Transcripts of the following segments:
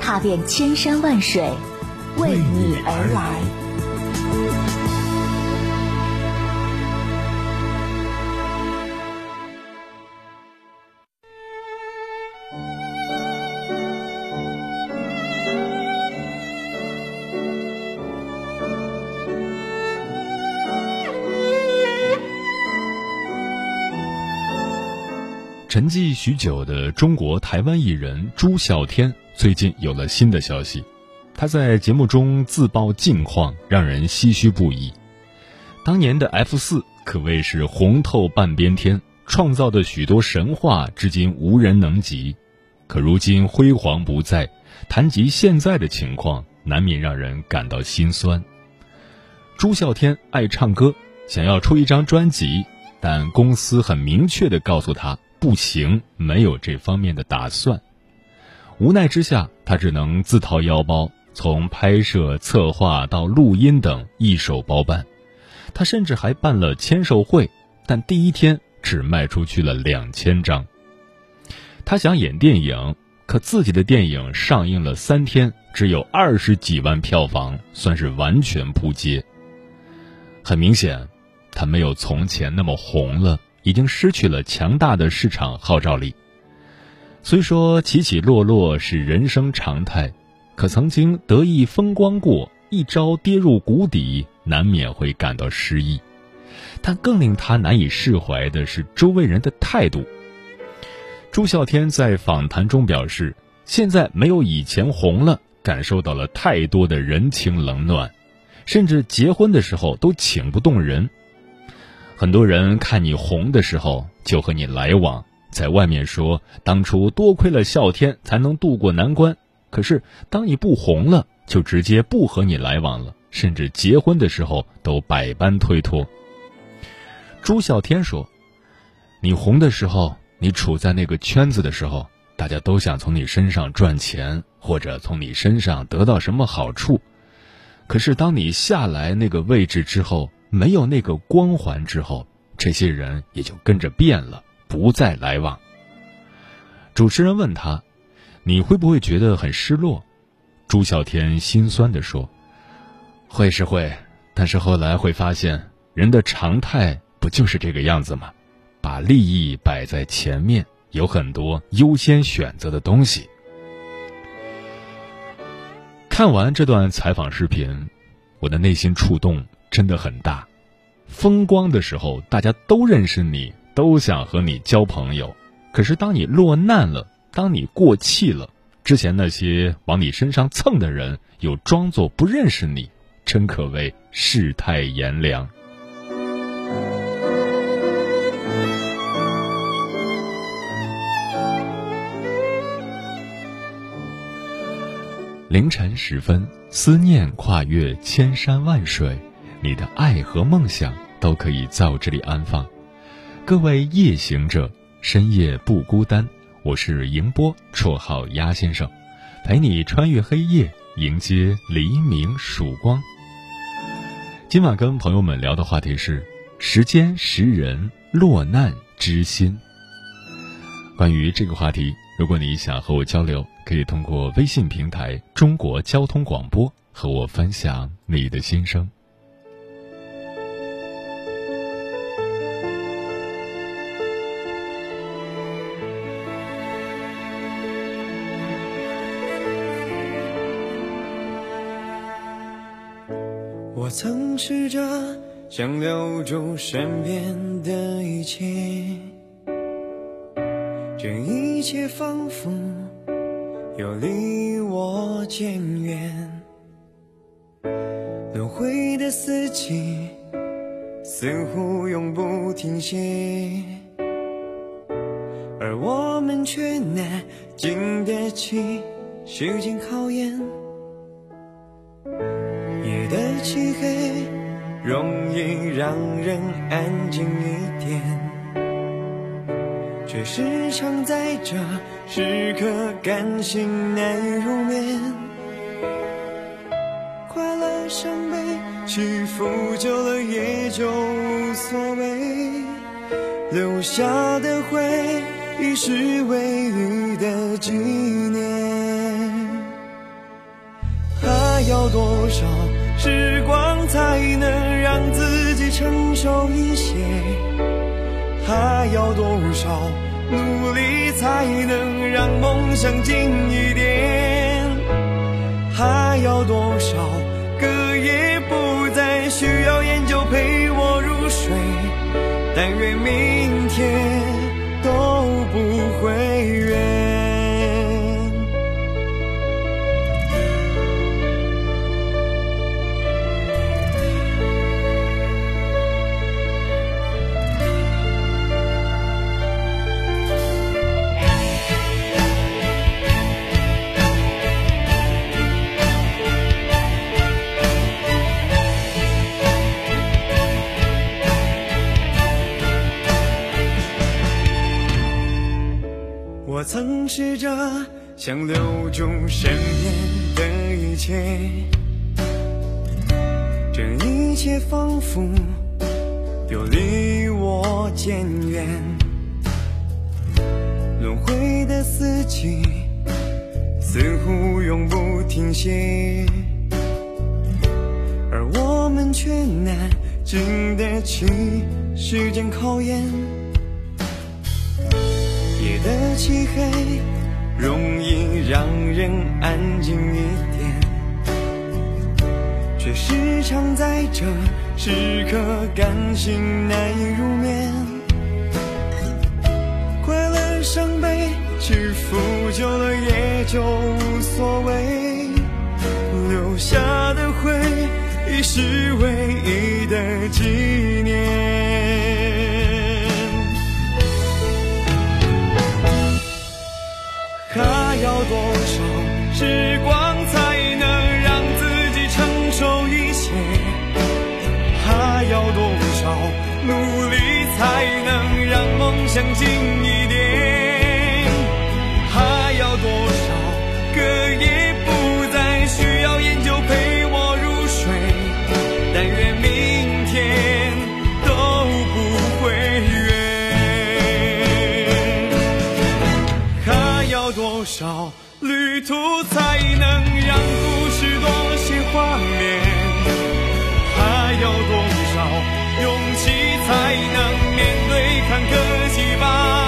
踏遍千山万水，为你而来。沉寂许久的中国台湾艺人朱孝天最近有了新的消息，他在节目中自曝近况，让人唏嘘不已。当年的 F 四可谓是红透半边天，创造的许多神话至今无人能及。可如今辉煌不再，谈及现在的情况，难免让人感到心酸。朱孝天爱唱歌，想要出一张专辑，但公司很明确的告诉他。不行，没有这方面的打算。无奈之下，他只能自掏腰包，从拍摄、策划到录音等一手包办。他甚至还办了签售会，但第一天只卖出去了两千张。他想演电影，可自己的电影上映了三天，只有二十几万票房，算是完全扑街。很明显，他没有从前那么红了。已经失去了强大的市场号召力。虽说起起落落是人生常态，可曾经得意风光过，一朝跌入谷底，难免会感到失意。但更令他难以释怀的是周围人的态度。朱孝天在访谈中表示：“现在没有以前红了，感受到了太多的人情冷暖，甚至结婚的时候都请不动人。”很多人看你红的时候就和你来往，在外面说当初多亏了笑天才能渡过难关，可是当你不红了，就直接不和你来往了，甚至结婚的时候都百般推脱。朱孝天说：“你红的时候，你处在那个圈子的时候，大家都想从你身上赚钱，或者从你身上得到什么好处，可是当你下来那个位置之后。”没有那个光环之后，这些人也就跟着变了，不再来往。主持人问他：“你会不会觉得很失落？”朱孝天心酸地说：“会是会，但是后来会发现，人的常态不就是这个样子吗？把利益摆在前面，有很多优先选择的东西。”看完这段采访视频，我的内心触动。真的很大，风光的时候大家都认识你，都想和你交朋友。可是当你落难了，当你过气了，之前那些往你身上蹭的人又装作不认识你，真可谓世态炎凉。凌晨时分，思念跨越千山万水。你的爱和梦想都可以在我这里安放。各位夜行者，深夜不孤单。我是迎波，绰号鸭先生，陪你穿越黑夜，迎接黎明曙光。今晚跟朋友们聊的话题是：时间识人，落难知心。关于这个话题，如果你想和我交流，可以通过微信平台“中国交通广播”和我分享你的心声。我曾试着想留住身边的一切，这一切仿佛又离我渐远。轮回的四季似乎永不停歇，而我们却难经得起时间考验。漆黑容易让人安静一点，却时常在这时刻感性难以入眠。快乐伤悲起伏久了也就无所谓，留下的回忆是唯一的纪念。还要多少时光才能让自己成熟一些？还要多少努力才能让梦想近一点？还要多少个夜不再需要研究陪我入睡？但愿明天曾试着想留住身边的一切，这一切仿佛又离我渐远。轮回的四季似乎永不停歇，而我们却难经得起时间考验。的漆黑容易让人安静一点，却时常在这时刻感性难以入眠。快乐伤悲起伏久了也就无所谓，留下的回忆是唯一的纪念。要多少时光才能让自己成熟一些？还要多少努力才能让梦想近一点？还要多少个夜才能让故事多些画面？还要多少勇气才能面对坎坷羁绊？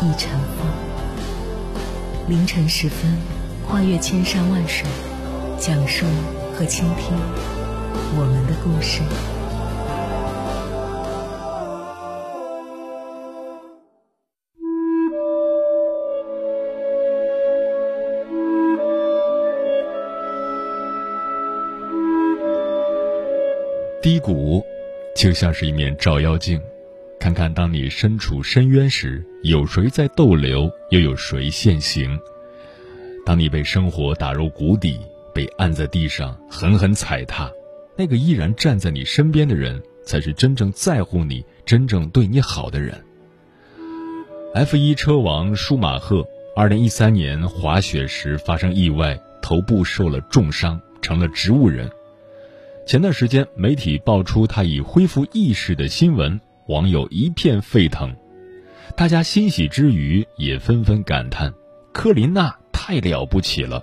一尘风，凌晨时分，跨越千山万水，讲述和倾听我们的故事。低谷，就像是一面照妖镜。看看，当你身处深渊时，有谁在逗留，又有谁现形？当你被生活打入谷底，被按在地上狠狠踩踏，那个依然站在你身边的人，才是真正在乎你、真正对你好的人。F 一车王舒马赫，二零一三年滑雪时发生意外，头部受了重伤，成了植物人。前段时间，媒体爆出他已恢复意识的新闻，网友一片沸腾。大家欣喜之余，也纷纷感叹：“科琳娜太了不起了。”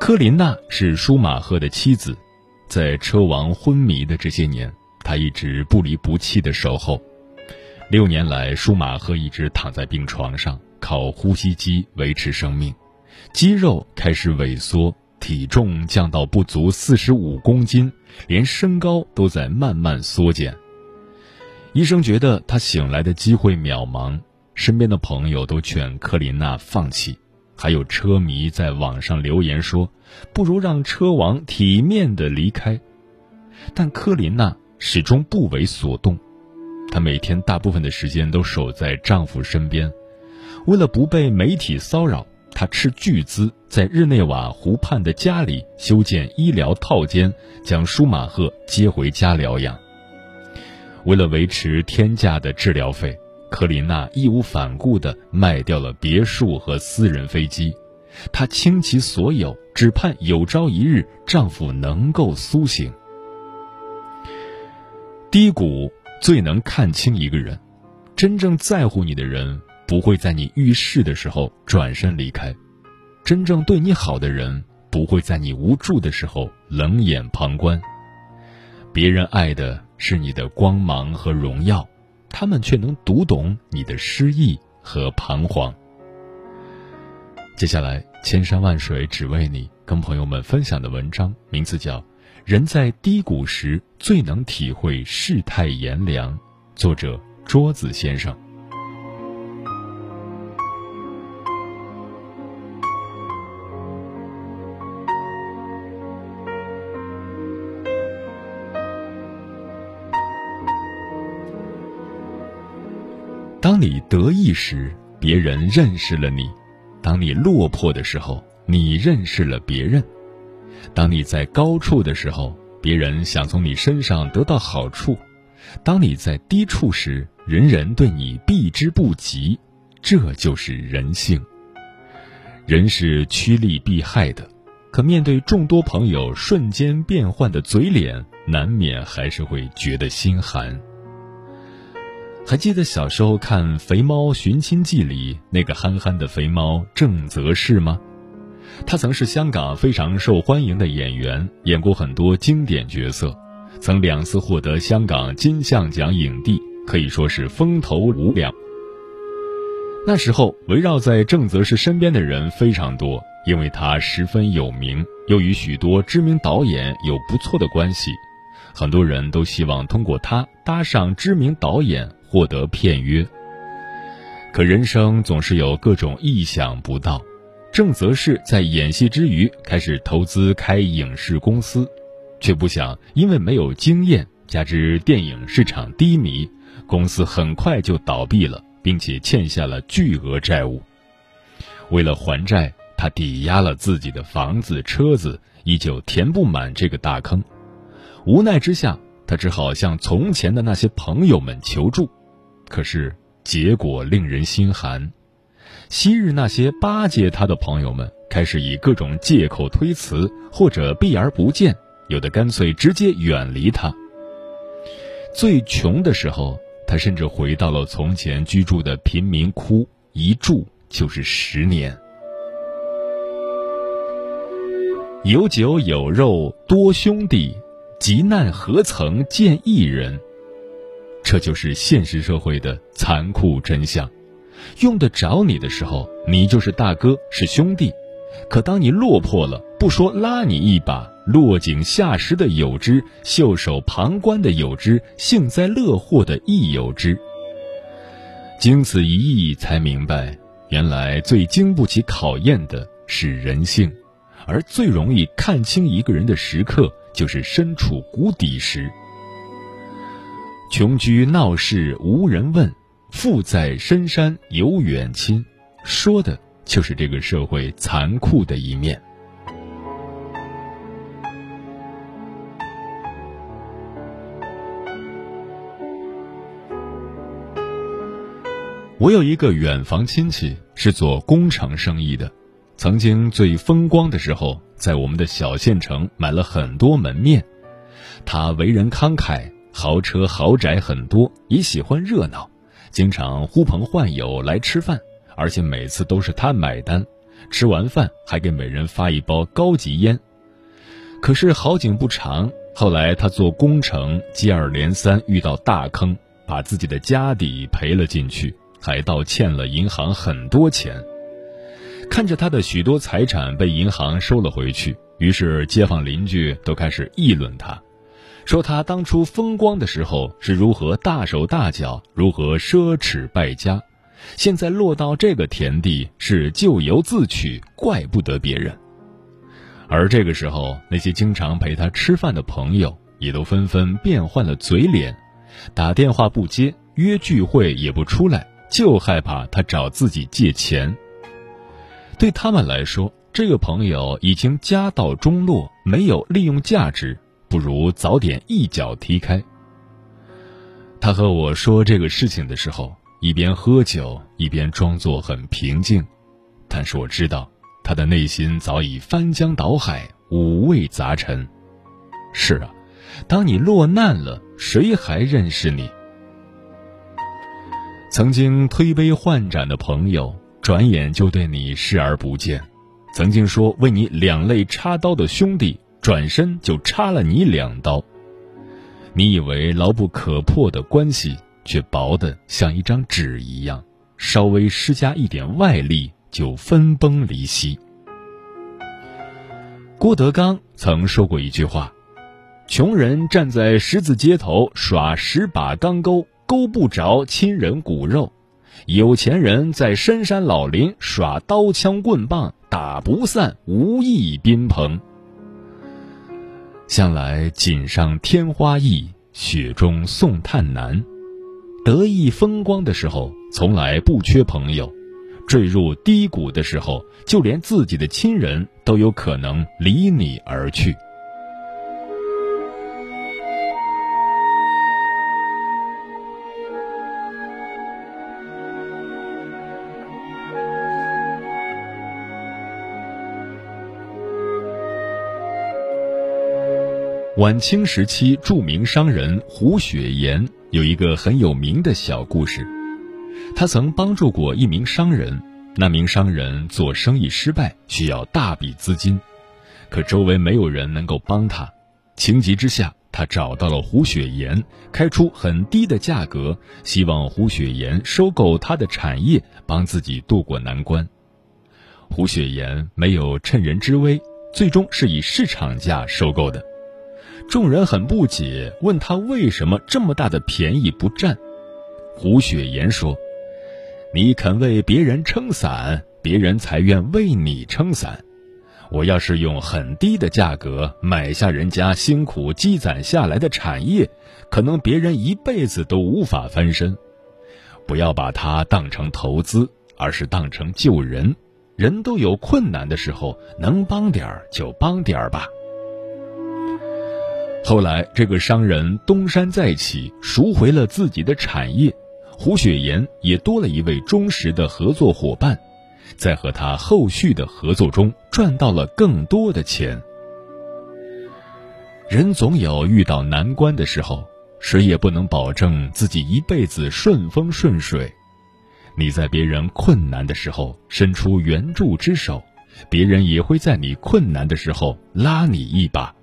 科琳娜是舒马赫的妻子，在车王昏迷的这些年，她一直不离不弃的守候。六年来，舒马赫一直躺在病床上，靠呼吸机维持生命，肌肉开始萎缩，体重降到不足四十五公斤，连身高都在慢慢缩减。医生觉得他醒来的机会渺茫，身边的朋友都劝克琳娜放弃，还有车迷在网上留言说：“不如让车王体面的离开。”但科琳娜始终不为所动。她每天大部分的时间都守在丈夫身边，为了不被媒体骚扰，她斥巨资在日内瓦湖畔的家里修建医疗套间，将舒马赫接回家疗养。为了维持天价的治疗费，克琳娜义无反顾地卖掉了别墅和私人飞机，她倾其所有，只盼有朝一日丈夫能够苏醒。低谷。最能看清一个人，真正在乎你的人不会在你遇事的时候转身离开，真正对你好的人不会在你无助的时候冷眼旁观。别人爱的是你的光芒和荣耀，他们却能读懂你的失意和彷徨。接下来，千山万水只为你，跟朋友们分享的文章名字叫。人在低谷时最能体会世态炎凉。作者：桌子先生。当你得意时，别人认识了你；当你落魄的时候，你认识了别人。当你在高处的时候，别人想从你身上得到好处；当你在低处时，人人对你避之不及。这就是人性。人是趋利避害的，可面对众多朋友瞬间变换的嘴脸，难免还是会觉得心寒。还记得小时候看《肥猫寻亲记》里那个憨憨的肥猫郑则仕吗？他曾是香港非常受欢迎的演员，演过很多经典角色，曾两次获得香港金像奖影帝，可以说是风头无两。那时候围绕在郑则仕身边的人非常多，因为他十分有名，又与许多知名导演有不错的关系，很多人都希望通过他搭上知名导演，获得片约。可人生总是有各种意想不到。郑则仕在演戏之余开始投资开影视公司，却不想因为没有经验，加之电影市场低迷，公司很快就倒闭了，并且欠下了巨额债务。为了还债，他抵押了自己的房子、车子，依旧填不满这个大坑。无奈之下，他只好向从前的那些朋友们求助，可是结果令人心寒。昔日那些巴结他的朋友们，开始以各种借口推辞，或者避而不见，有的干脆直接远离他。最穷的时候，他甚至回到了从前居住的贫民窟，一住就是十年。有酒有肉多兄弟，急难何曾见一人？这就是现实社会的残酷真相。用得着你的时候，你就是大哥，是兄弟；可当你落魄了，不说拉你一把，落井下石的有之，袖手旁观的有之，幸灾乐祸的亦有之。经此一役，才明白，原来最经不起考验的是人性，而最容易看清一个人的时刻，就是身处谷底时。穷居闹市无人问。富在深山有远亲，说的就是这个社会残酷的一面。我有一个远房亲戚是做工程生意的，曾经最风光的时候，在我们的小县城买了很多门面。他为人慷慨，豪车豪宅很多，也喜欢热闹，经常呼朋唤友来吃饭，而且每次都是他买单。吃完饭还给每人发一包高级烟。可是好景不长，后来他做工程接二连三遇到大坑，把自己的家底赔了进去。还倒欠了银行很多钱，看着他的许多财产被银行收了回去，于是街坊邻居都开始议论他，说他当初风光的时候是如何大手大脚，如何奢侈败家，现在落到这个田地是咎由自取，怪不得别人。而这个时候，那些经常陪他吃饭的朋友也都纷纷变换了嘴脸，打电话不接，约聚会也不出来。就害怕他找自己借钱。对他们来说，这个朋友已经家道中落，没有利用价值，不如早点一脚踢开。他和我说这个事情的时候，一边喝酒一边装作很平静，但是我知道他的内心早已翻江倒海，五味杂陈。是啊，当你落难了，谁还认识你？曾经推杯换盏的朋友，转眼就对你视而不见；曾经说为你两肋插刀的兄弟，转身就插了你两刀。你以为牢不可破的关系，却薄得像一张纸一样，稍微施加一点外力就分崩离析。郭德纲曾说过一句话：“穷人站在十字街头耍十把钢钩。”钩不着亲人骨肉，有钱人在深山老林耍刀枪棍棒，打不散无义宾朋。向来锦上添花易，雪中送炭难。得意风光的时候，从来不缺朋友；坠入低谷的时候，就连自己的亲人都有可能离你而去。晚清时期，著名商人胡雪岩有一个很有名的小故事。他曾帮助过一名商人，那名商人做生意失败，需要大笔资金，可周围没有人能够帮他。情急之下，他找到了胡雪岩，开出很低的价格，希望胡雪岩收购他的产业，帮自己渡过难关。胡雪岩没有趁人之危，最终是以市场价收购的。众人很不解，问他为什么这么大的便宜不占。胡雪岩说：“你肯为别人撑伞，别人才愿为你撑伞。我要是用很低的价格买下人家辛苦积攒下来的产业，可能别人一辈子都无法翻身。不要把它当成投资，而是当成救人。人都有困难的时候，能帮点儿就帮点儿吧。”后来，这个商人东山再起，赎回了自己的产业，胡雪岩也多了一位忠实的合作伙伴，在和他后续的合作中赚到了更多的钱。人总有遇到难关的时候，谁也不能保证自己一辈子顺风顺水。你在别人困难的时候伸出援助之手，别人也会在你困难的时候拉你一把。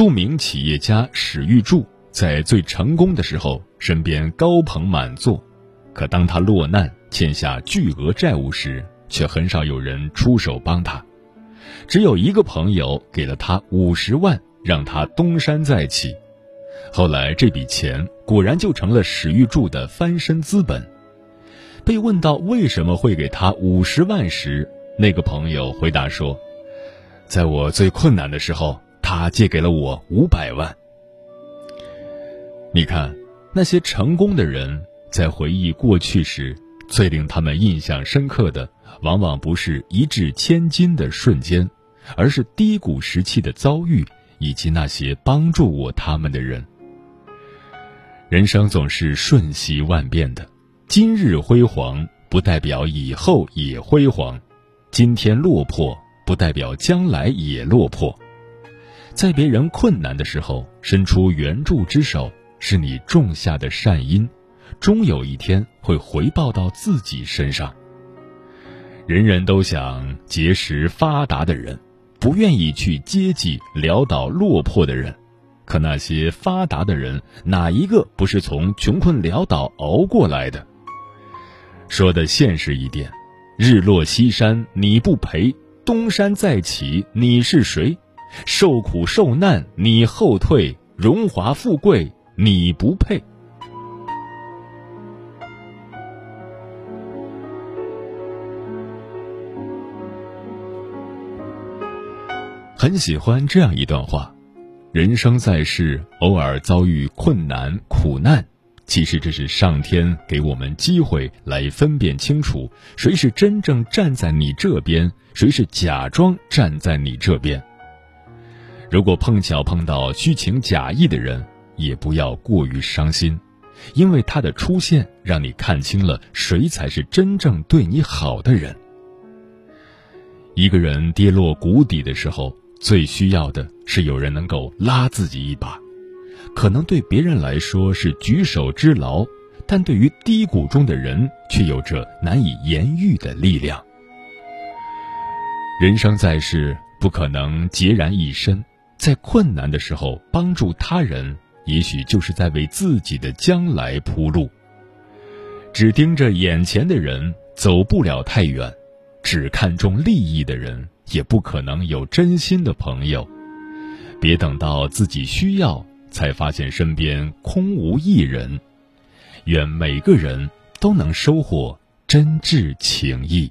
著名企业家史玉柱在最成功的时候，身边高朋满座；可当他落难、欠下巨额债务时，却很少有人出手帮他。只有一个朋友给了他五十万，让他东山再起。后来这笔钱果然就成了史玉柱的翻身资本。被问到为什么会给他五十万时，那个朋友回答说：“在我最困难的时候。”他借给了我五百万。你看，那些成功的人在回忆过去时，最令他们印象深刻的，往往不是一掷千金的瞬间，而是低谷时期的遭遇，以及那些帮助过他们的人。人生总是瞬息万变的，今日辉煌不代表以后也辉煌，今天落魄不代表将来也落魄。在别人困难的时候伸出援助之手，是你种下的善因，终有一天会回报到自己身上。人人都想结识发达的人，不愿意去接济潦倒落魄的人。可那些发达的人，哪一个不是从穷困潦倒熬过来的？说的现实一点，日落西山你不陪，东山再起你是谁？受苦受难你后退，荣华富贵你不配。很喜欢这样一段话。人生在世，偶尔遭遇困难苦难，其实这是上天给我们机会来分辨清楚谁是真正站在你这边，谁是假装站在你这边。如果碰巧碰到虚情假意的人，也不要过于伤心，因为他的出现让你看清了谁才是真正对你好的人。一个人跌落谷底的时候。最需要的是有人能够拉自己一把，可能对别人来说是举手之劳，但对于低谷中的人却有着难以言喻的力量。人生在世，不可能孑然一身，在困难的时候帮助他人，也许就是在为自己的将来铺路。只盯着眼前的人，走不了太远；只看重利益的人。也不可能有真心的朋友，别等到自己需要才发现身边空无一人。愿每个人都能收获真挚情谊。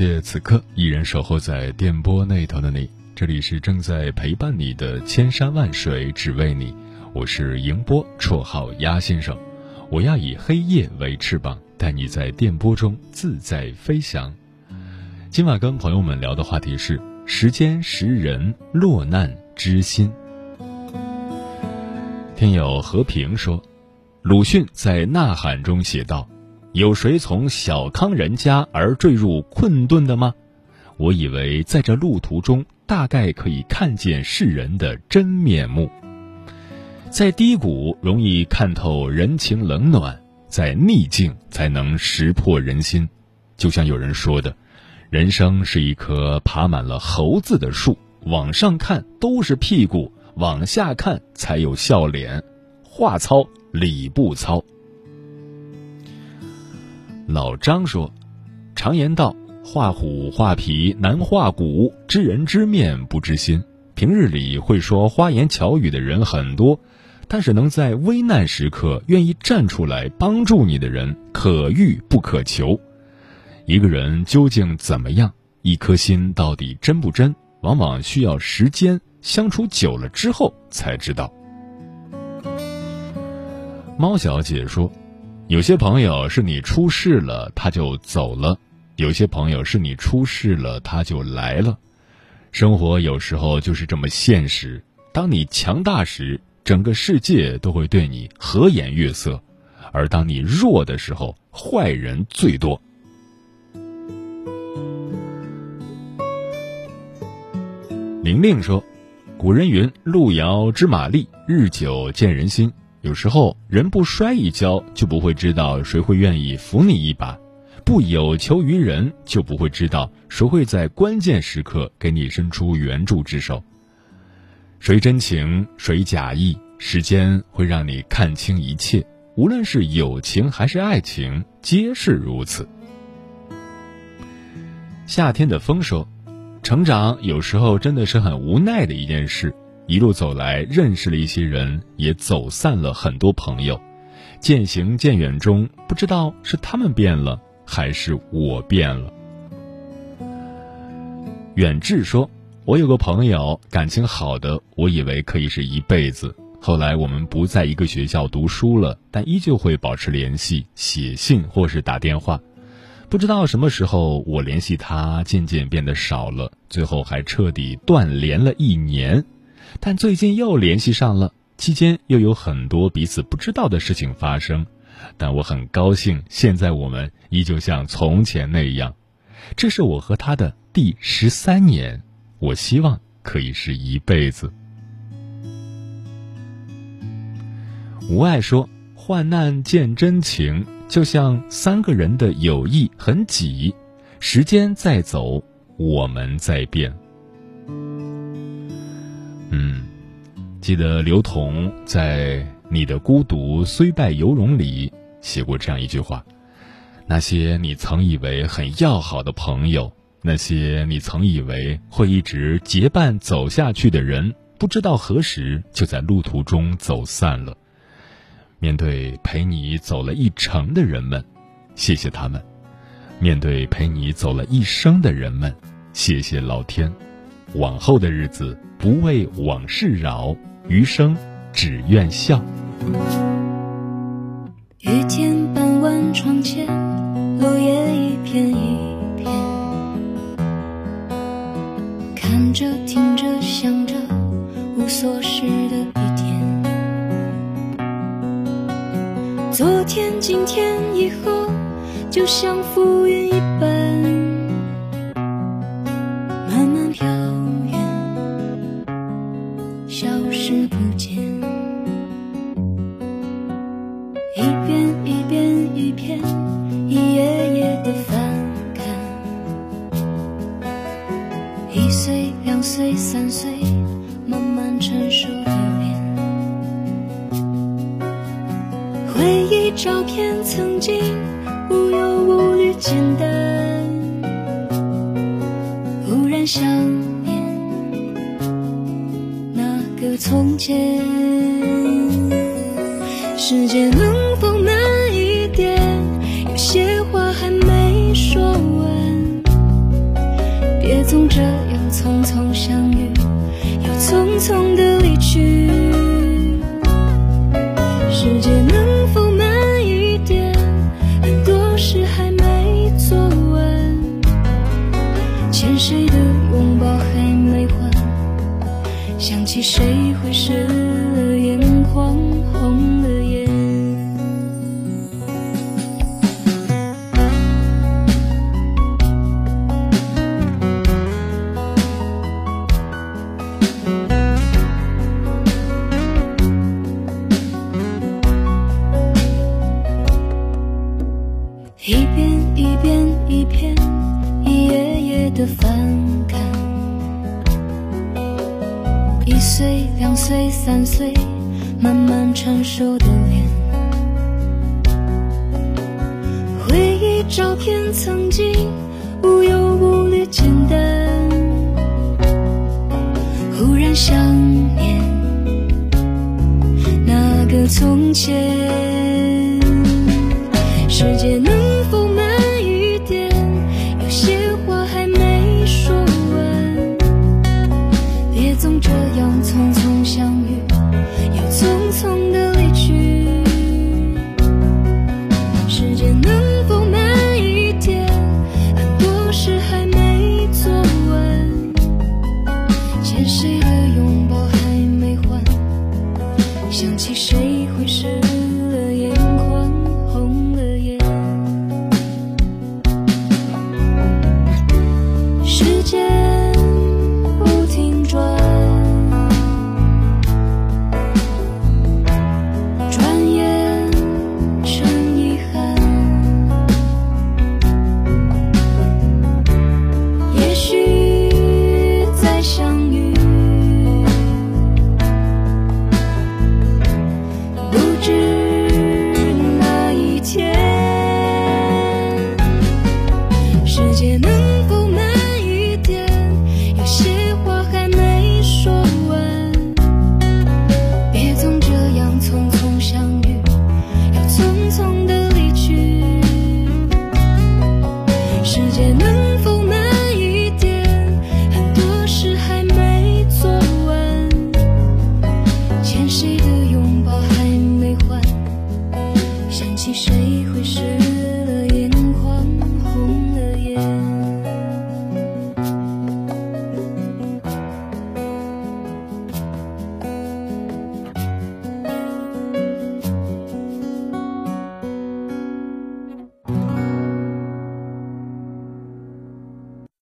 谢此刻依然守候在电波那头的你，这里是正在陪伴你的千山万水只为你，我是迎波，绰号鸭先生，我要以黑夜为翅膀，带你在电波中自在飞翔。今晚跟朋友们聊的话题是：时间识人，落难知心。听友和平说，鲁迅在《呐喊》中写道。有谁从小康人家而坠入困顿的吗？我以为在这路途中，大概可以看见世人的真面目。在低谷容易看透人情冷暖，在逆境才能识破人心。就像有人说的，人生是一棵爬满了猴子的树，往上看都是屁股，往下看才有笑脸。话糙理不糙。老张说：“常言道，画虎画皮难画骨，知人知面不知心。平日里会说花言巧语的人很多，但是能在危难时刻愿意站出来帮助你的人，可遇不可求。一个人究竟怎么样，一颗心到底真不真，往往需要时间相处久了之后才知道。”猫小姐说。有些朋友是你出事了他就走了，有些朋友是你出事了他就来了。生活有时候就是这么现实。当你强大时，整个世界都会对你和颜悦色；而当你弱的时候，坏人最多。玲玲说：“古人云，路遥知马力，日久见人心。有时候人不摔一跤，就不会知道谁会愿意扶你一把；不有求于人，就不会知道谁会在关键时刻给你伸出援助之手。谁真情，谁假意，时间会让你看清一切。无论是友情还是爱情，皆是如此。”夏天的风说：“成长有时候真的是很无奈的一件事。一路走来，认识了一些人，也走散了很多朋友。渐行渐远中，不知道是他们变了，还是我变了。”远志说：“我有个朋友，感情好的，我以为可以是一辈子。后来我们不在一个学校读书了，但依旧会保持联系，写信或是打电话。”不知道什么时候，我联系他渐渐变得少了，最后还彻底断联了一年。但最近又联系上了，期间又有很多彼此不知道的事情发生。但我很高兴，现在我们依旧像从前那样。这是我和他的第十三年，我希望可以是一辈子。无爱说：“患难见真情。”就像三个人的友谊很挤，时间在走，我们在变。记得刘同在《你的孤独虽败犹荣》里写过这样一句话：那些你曾以为很要好的朋友，那些你曾以为会一直结伴走下去的人，不知道何时就在路途中走散了。面对陪你走了一程的人们，谢谢他们；面对陪你走了一生的人们，谢谢老天。往后的日子不为往事扰，余生只愿笑。雨天傍晚窗前，落叶一片一片，看着听着想着，无所事的一天。昨天、今天、以后，就像浮云一般，想念那个从前。时间